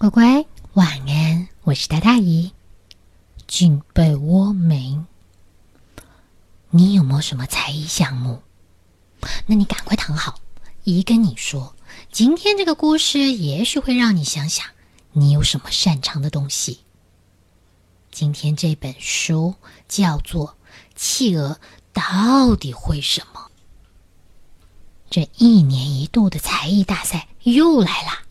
乖乖，晚安！我是大大姨，进被窝没？你有没有什么才艺项目？那你赶快躺好。姨跟你说，今天这个故事也许会让你想想，你有什么擅长的东西。今天这本书叫做《企鹅到底会什么》。这一年一度的才艺大赛又来啦！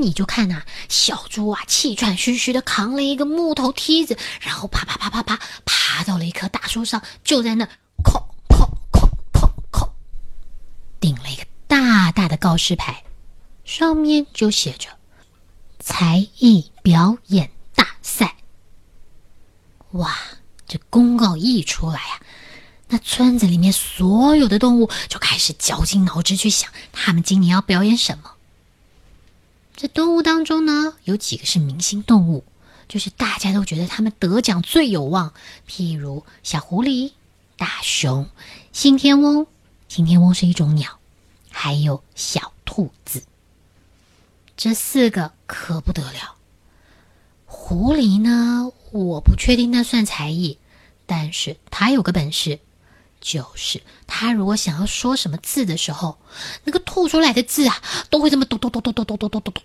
你就看呐，小猪啊，气喘吁吁的扛了一个木头梯子，然后啪啪啪啪啪爬到了一棵大树上，就在那叩叩叩叩叩，顶了一个大大的告示牌，上面就写着“才艺表演大赛”。哇，这公告一出来呀，那村子里面所有的动物就开始绞尽脑汁去想，他们今年要表演什么。这动物当中呢，有几个是明星动物，就是大家都觉得他们得奖最有望。譬如小狐狸、大熊、信天翁。信天翁是一种鸟，还有小兔子。这四个可不得了。狐狸呢，我不确定那算才艺，但是它有个本事，就是他如果想要说什么字的时候，那个吐出来的字啊，都会这么咚咚咚咚咚咚咚咚咚咚。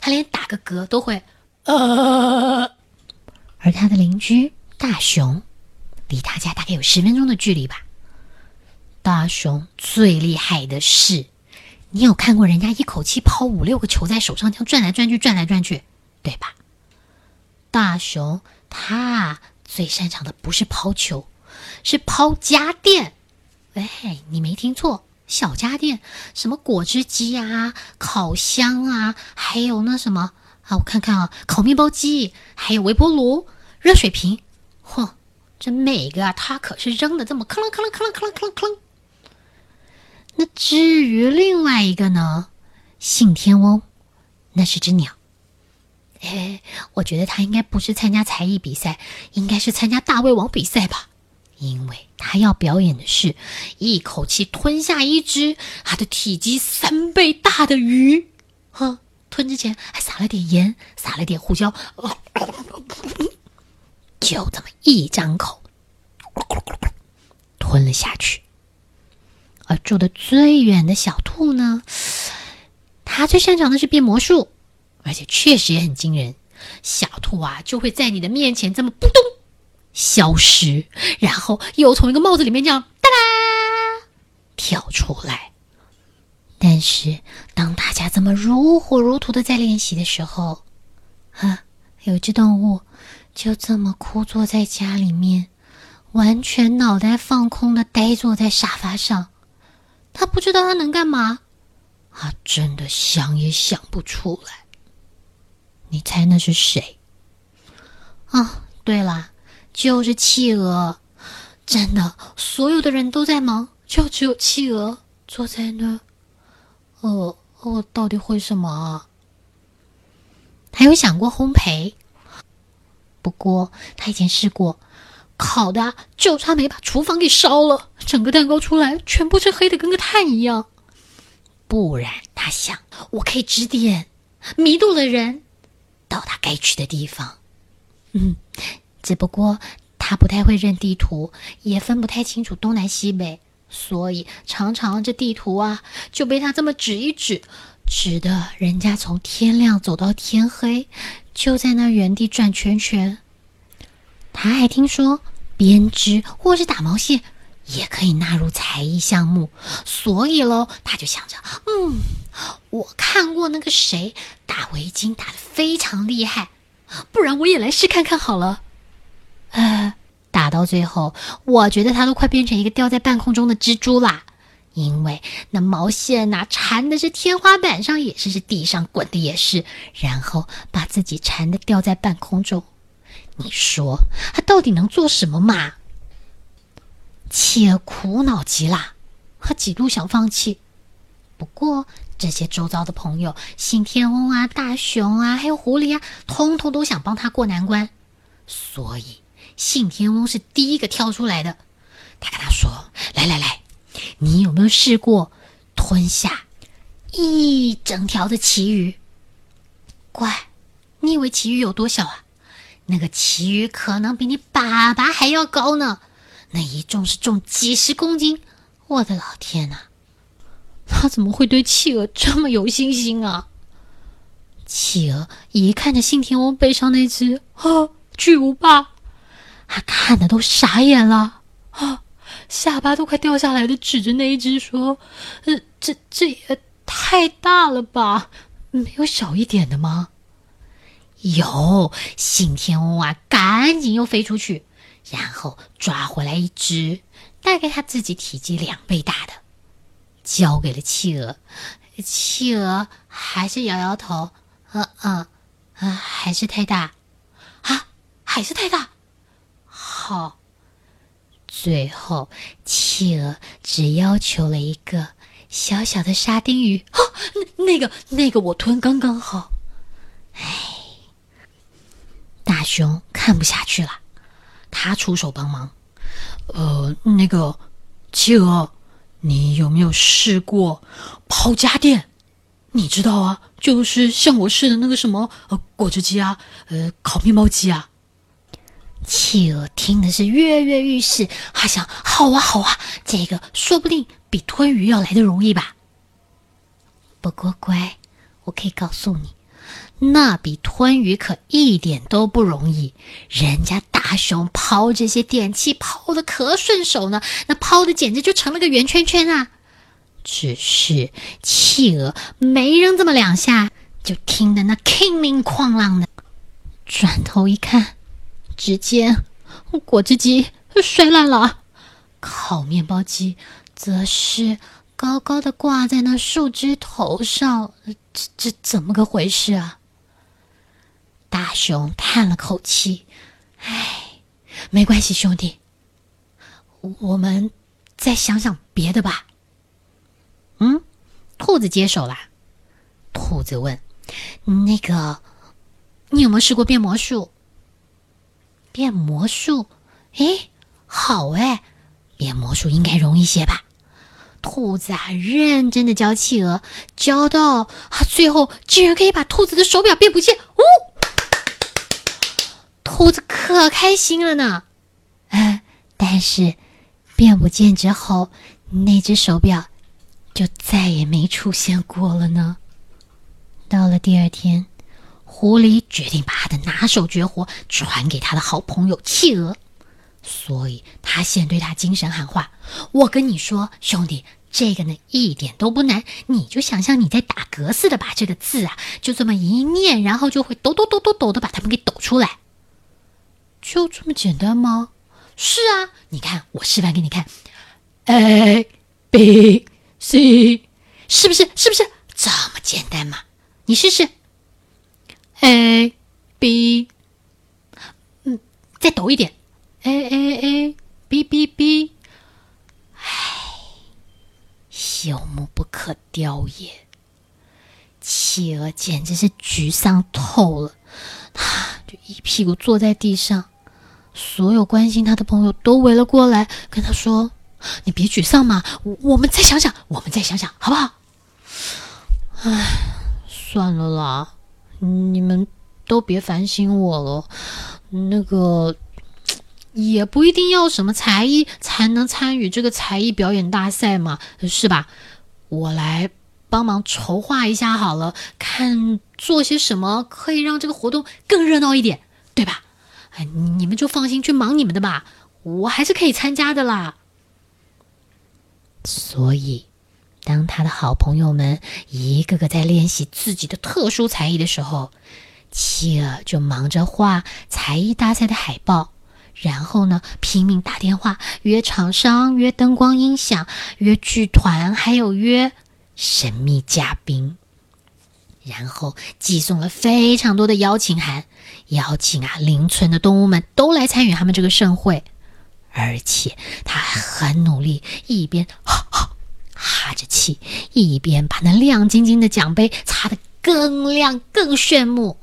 他连打个嗝都会，呃，而他的邻居大熊，离他家大概有十分钟的距离吧。大熊最厉害的是，你有看过人家一口气抛五六个球在手上，这样转来转去，转来转去，对吧？大熊他最擅长的不是抛球，是抛家电。哎，你没听错。小家电，什么果汁机啊、烤箱啊，还有那什么啊，我看看啊，烤面包机，还有微波炉、热水瓶，嚯，这每个啊，他可是扔的这么吭啷吭啷吭啷吭啷吭啷。那至于另外一个呢，信天翁，那是只鸟。哎，我觉得他应该不是参加才艺比赛，应该是参加大胃王比赛吧。因为他要表演的是一口气吞下一只他的体积三倍大的鱼，呵，吞之前还撒了点盐，撒了点胡椒，就这么一张口吞了下去。而住的最远的小兔呢，它最擅长的是变魔术，而且确实也很惊人。小兔啊，就会在你的面前这么扑通。消失，然后又从一个帽子里面这样哒啦跳出来。但是，当大家这么如火如荼的在练习的时候，啊，有只动物就这么枯坐在家里面，完全脑袋放空的呆坐在沙发上。他不知道他能干嘛，他真的想也想不出来。你猜那是谁？啊，对了。就是企鹅，真的，所有的人都在忙，就只有企鹅坐在那儿。呃，我到底会什么啊？还有想过烘焙，不过他以前试过烤的，就差没把厨房给烧了，整个蛋糕出来全部是黑的，跟个炭一样。不然他想，我可以指点迷路的人到他该去的地方。嗯。只不过他不太会认地图，也分不太清楚东南西北，所以常常这地图啊就被他这么指一指，指的人家从天亮走到天黑，就在那原地转圈圈。他还听说编织或是打毛线也可以纳入才艺项目，所以喽，他就想着，嗯，我看过那个谁打围巾打的非常厉害，不然我也来试看看好了。呃，打到最后，我觉得他都快变成一个吊在半空中的蜘蛛啦，因为那毛线呐缠的是天花板上，也是是地上滚的也是，然后把自己缠的吊在半空中。你说他到底能做什么嘛？企鹅苦恼极了，他几度想放弃。不过这些周遭的朋友，信天翁啊、大熊啊，还有狐狸啊，通通都想帮他过难关，所以。信天翁是第一个跳出来的，他跟他说：“来来来，你有没有试过吞下一整条的旗鱼？乖，你以为旗鱼有多小啊？那个旗鱼可能比你爸爸还要高呢，那一重是重几十公斤。我的老天呐，他怎么会对企鹅这么有信心啊？企鹅一看着信天翁背上那只啊巨无霸，他看的都傻眼了啊，下巴都快掉下来的，指着那一只说：“呃，这这也太大了吧？没有小一点的吗？”有，信天翁啊，赶紧又飞出去，然后抓回来一只。大概他自己体积两倍大的，交给了企鹅。企鹅还是摇摇头，啊啊啊，还是太大，啊，还是太大。好，最后企鹅只要求了一个小小的沙丁鱼。哦，那那个那个我吞刚刚好。哎，大熊看不下去了，他出手帮忙。呃，那个企鹅，你有没有试过抛家电？你知道啊，就是像我试的那个什么呃果汁机啊，呃烤面包机啊。企鹅听的是跃跃欲试，他想：好啊，好啊，这个说不定比吞鱼要来的容易吧。不过乖，我可以告诉你。那比吞鱼可一点都不容易，人家大熊抛这些电器抛的可顺手呢，那抛的简直就成了个圆圈圈啊！只是企鹅没扔这么两下，就听得那叮铃哐啷的，转头一看，只见果汁机摔烂了，烤面包机则是高高的挂在那树枝头上，这这怎么个回事啊？大熊叹了口气：“唉，没关系，兄弟，我们再想想别的吧。”嗯，兔子接手了。兔子问：“那个，你有没有试过变魔术？”变魔术？哎，好哎，变魔术应该容易些吧？兔子啊，认真的教企鹅，教到啊，最后竟然可以把兔子的手表变不见。呜！兔子可开心了呢，啊！但是变不见之后，那只手表就再也没出现过了呢。到了第二天，狐狸决定把他的拿手绝活传给他的好朋友企鹅，所以他先对他精神喊话：“我跟你说，兄弟，这个呢一点都不难，你就想象你在打嗝似的，把这个字啊就这么一念，然后就会抖抖抖抖抖的把它们给抖出来。”就这么简单吗？是啊，你看，我示范给你看，A B C，是不是？是不是这么简单嘛？你试试，A B，嗯，再抖一点，A A A B B B，唉，朽木不可雕也。企鹅简直是沮丧透了，他就一屁股坐在地上。所有关心他的朋友都围了过来，跟他说：“你别沮丧嘛，我们再想想，我们再想想，好不好？”唉，算了啦，你们都别烦心我了。那个也不一定要什么才艺才能参与这个才艺表演大赛嘛，是吧？我来帮忙筹划一下好了，看做些什么可以让这个活动更热闹一点，对吧？哎，你们就放心去忙你们的吧，我还是可以参加的啦。所以，当他的好朋友们一个个在练习自己的特殊才艺的时候，企鹅就忙着画才艺大赛的海报，然后呢，拼命打电话约厂商、约灯光音响、约剧团，还有约神秘嘉宾。然后寄送了非常多的邀请函，邀请啊邻村的动物们都来参与他们这个盛会，而且他还很努力，一边着气，一边把那亮晶晶的奖杯擦得更亮更炫目。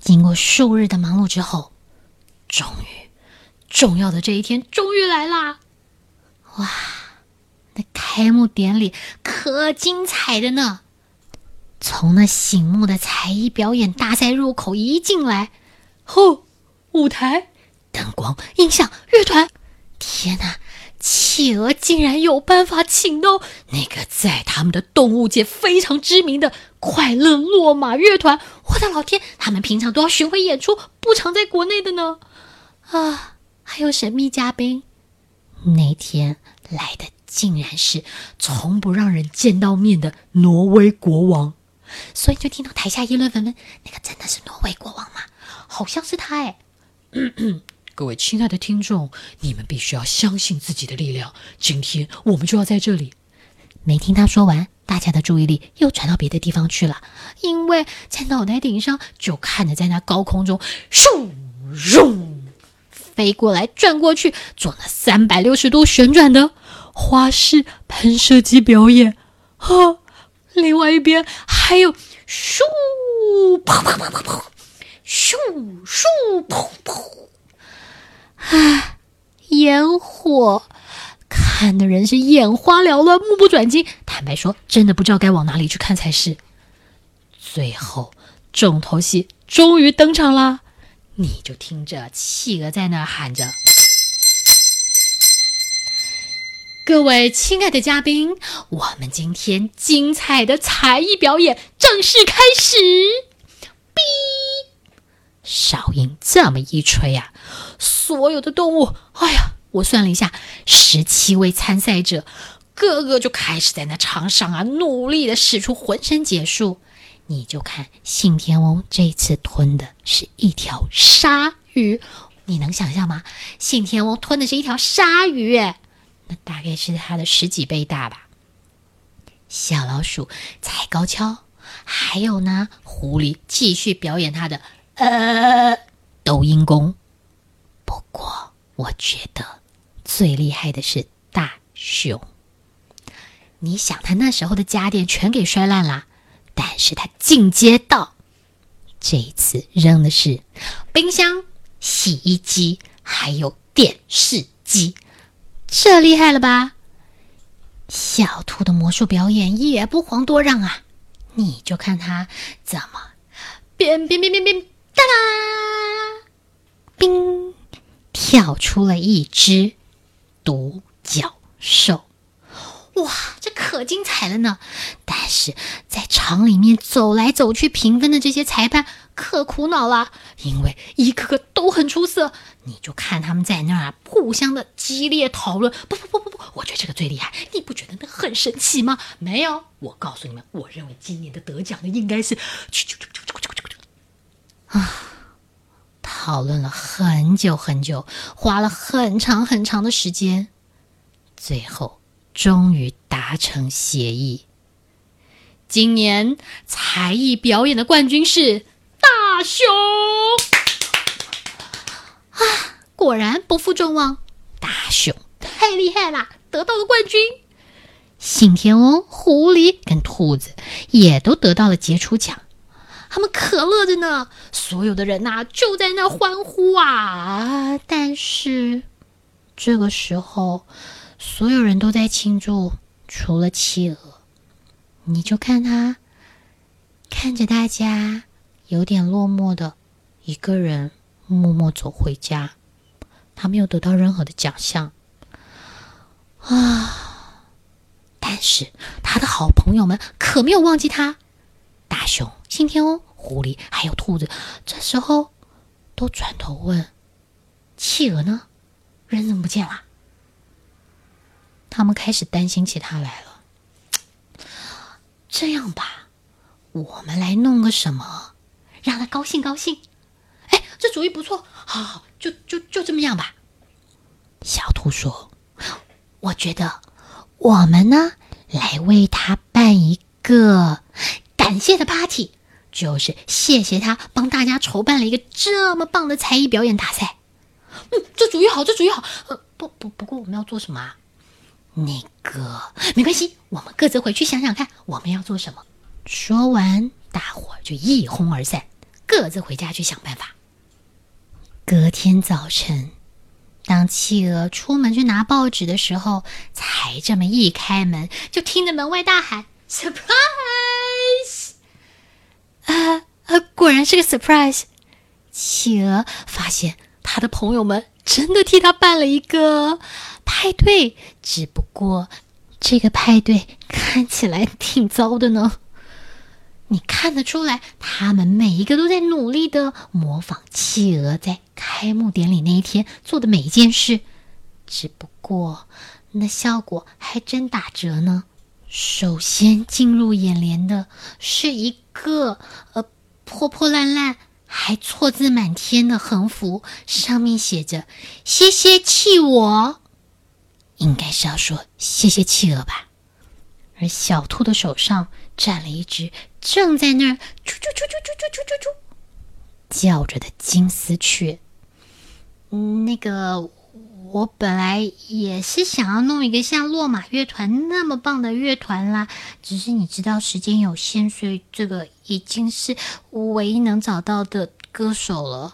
经过数日的忙碌之后，终于重要的这一天终于来啦！哇，那开幕典礼可精彩的呢！从那醒目的才艺表演大赛入口一进来，后舞台、灯光、音响、乐团，天哪！企鹅竟然有办法请到那个在他们的动物界非常知名的快乐落马乐团！我的老天，他们平常都要巡回演出，不常在国内的呢。啊，还有神秘嘉宾，那天来的竟然是从不让人见到面的挪威国王，所以就听到台下议论纷纷：“那个真的是挪威国王吗？好像是他哎。”各位亲爱的听众，你们必须要相信自己的力量。今天我们就要在这里。没听他说完，大家的注意力又转到别的地方去了，因为在脑袋顶上就看着在那高空中，咻咻飞过来、转过去，做那三百六十度旋转的花式喷射机表演。哈，另外一边还有咻砰砰砰砰砰，咻咻砰砰。唉，烟火看的人是眼花缭乱、目不转睛。坦白说，真的不知道该往哪里去看才是。最后，重头戏终于登场了，你就听着企鹅在那喊着：“各位亲爱的嘉宾，我们今天精彩的才艺表演正式开始。”哔，哨音这么一吹呀。所有的动物，哎呀，我算了一下，十七位参赛者，个个就开始在那场上啊，努力的使出浑身解数。你就看信天翁这次吞的是一条鲨鱼，你能想象吗？信天翁吞的是一条鲨鱼，那大概是它的十几倍大吧。小老鼠踩高跷，还有呢，狐狸继续表演它的呃抖音功。我觉得最厉害的是大熊。你想，他那时候的家电全给摔烂了，但是他进阶到这一次扔的是冰箱、洗衣机还有电视机，这厉害了吧？小兔的魔术表演也不遑多让啊！你就看他怎么变变变变变，哒啦，冰。跳出了一只独角兽，哇，这可精彩了呢！但是在场里面走来走去评分的这些裁判可苦恼了，因为一个个都很出色。你就看他们在那儿互相的激烈讨论。不不不不不，我觉得这个最厉害，你不觉得那很神奇吗？没有，我告诉你们，我认为今年的得奖的应该是，啊。讨论了很久很久，花了很长很长的时间，最后终于达成协议。今年才艺表演的冠军是大熊啊！果然不负众望，大熊太厉害了，得到了冠军。信天翁、狐狸跟兔子也都得到了杰出奖。他们可乐着呢，所有的人呐就在那欢呼啊！但是这个时候，所有人都在庆祝，除了企鹅。你就看他看着大家，有点落寞的一个人默默走回家。他没有得到任何的奖项啊！但是他的好朋友们可没有忘记他。大熊、信天翁、狐狸还有兔子，这时候都转头问：“企鹅呢？人怎么不见了？”他们开始担心起他来了。这样吧，我们来弄个什么，让他高兴高兴。哎，这主意不错，好好，就就就这么样吧。小兔说：“我觉得我们呢，来为他办一个。”感谢的 party 就是谢谢他帮大家筹办了一个这么棒的才艺表演大赛。嗯，这主意好，这主意好。呃，不不，不过我们要做什么啊？那个没关系，我们各自回去想想看我们要做什么。说完，大伙就一哄而散，各自回家去想办法。隔天早晨，当企鹅出门去拿报纸的时候，才这么一开门，就听着门外大喊。Surprise！啊啊！果然是个 surprise。企鹅发现他的朋友们真的替他办了一个派对，只不过这个派对看起来挺糟的呢。你看得出来，他们每一个都在努力的模仿企鹅在开幕典礼那一天做的每一件事，只不过那效果还真打折呢。首先进入眼帘的是一个呃破破烂烂还错字满天的横幅，上面写着“谢谢气我”，应该是要说谢谢企鹅吧。而小兔的手上站了一只正在那儿啾啾啾啾啾啾啾啾叫着的金丝雀。那个，我本来也是想要弄一个像落马乐团那么棒的乐团啦，只是你知道时间有限，所以这个已经是唯一能找到的歌手了。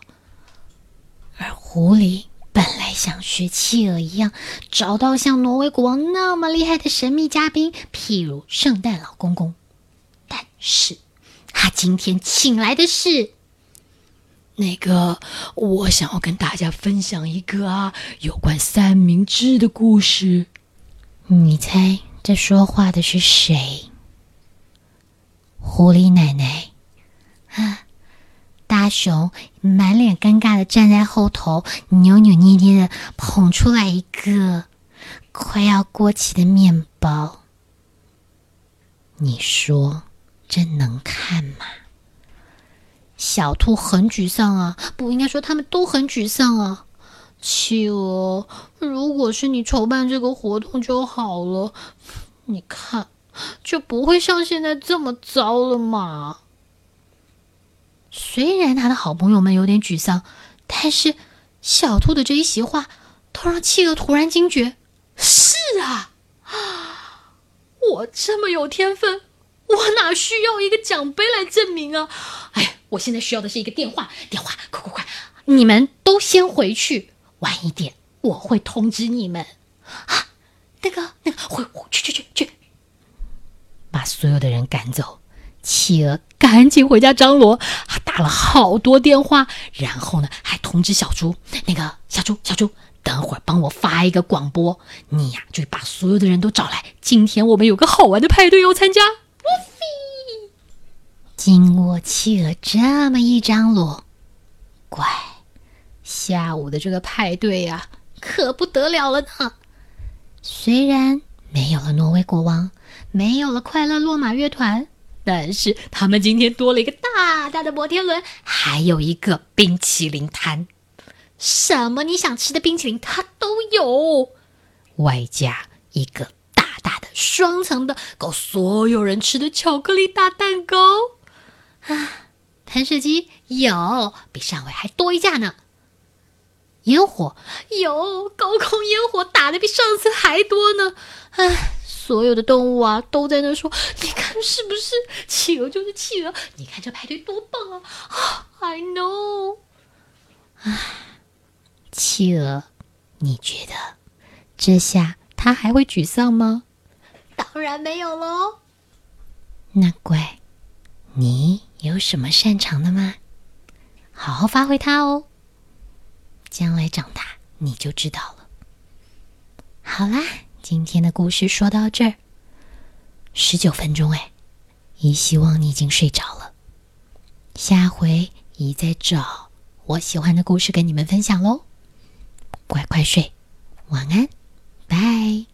而狐狸。本来想学企鹅一样，找到像挪威国王那么厉害的神秘嘉宾，譬如圣诞老公公，但是他今天请来的是那个，我想要跟大家分享一个啊，有关三明治的故事。你猜这说话的是谁？狐狸奶奶啊。大熊满脸尴尬的站在后头，扭扭捏捏的捧出来一个快要过期的面包。你说这能看吗？小兔很沮丧啊，不应该说他们都很沮丧啊。企鹅，如果是你筹办这个活动就好了，你看就不会像现在这么糟了嘛。虽然他的好朋友们有点沮丧，但是小兔的这一席话，都让企鹅突然惊觉：是啊，啊，我这么有天分，我哪需要一个奖杯来证明啊？哎，我现在需要的是一个电话，电话，快快快！你们都先回去，晚一点我会通知你们。啊，那个，那个，回，去去去去，把所有的人赶走。企鹅赶紧回家张罗，还打了好多电话，然后呢，还通知小猪：“那个小猪，小猪，等会儿帮我发一个广播，你呀就把所有的人都找来，今天我们有个好玩的派对要参加。”经过企鹅这么一张罗，乖，下午的这个派对呀，可不得了了呢。虽然没有了挪威国王，没有了快乐落马乐团。但是他们今天多了一个大大的摩天轮，还有一个冰淇淋摊，什么你想吃的冰淇淋它都有，外加一个大大的双层的够所有人吃的巧克力大蛋糕啊！喷射机有，比上回还多一架呢。烟火有，高空烟火打的比上次还多呢。唉。所有的动物啊，都在那说：“你看是不是？企鹅就是企鹅，你看这排队多棒啊！”啊，I know。唉，企鹅，你觉得这下他还会沮丧吗？当然没有喽。那乖，有什么擅长的吗？好好发挥它哦，将来长大你就知道了。好啦。今天的故事说到这儿，十九分钟哎，姨希望你已经睡着了。下回姨再找我喜欢的故事跟你们分享喽。乖乖睡，晚安，拜。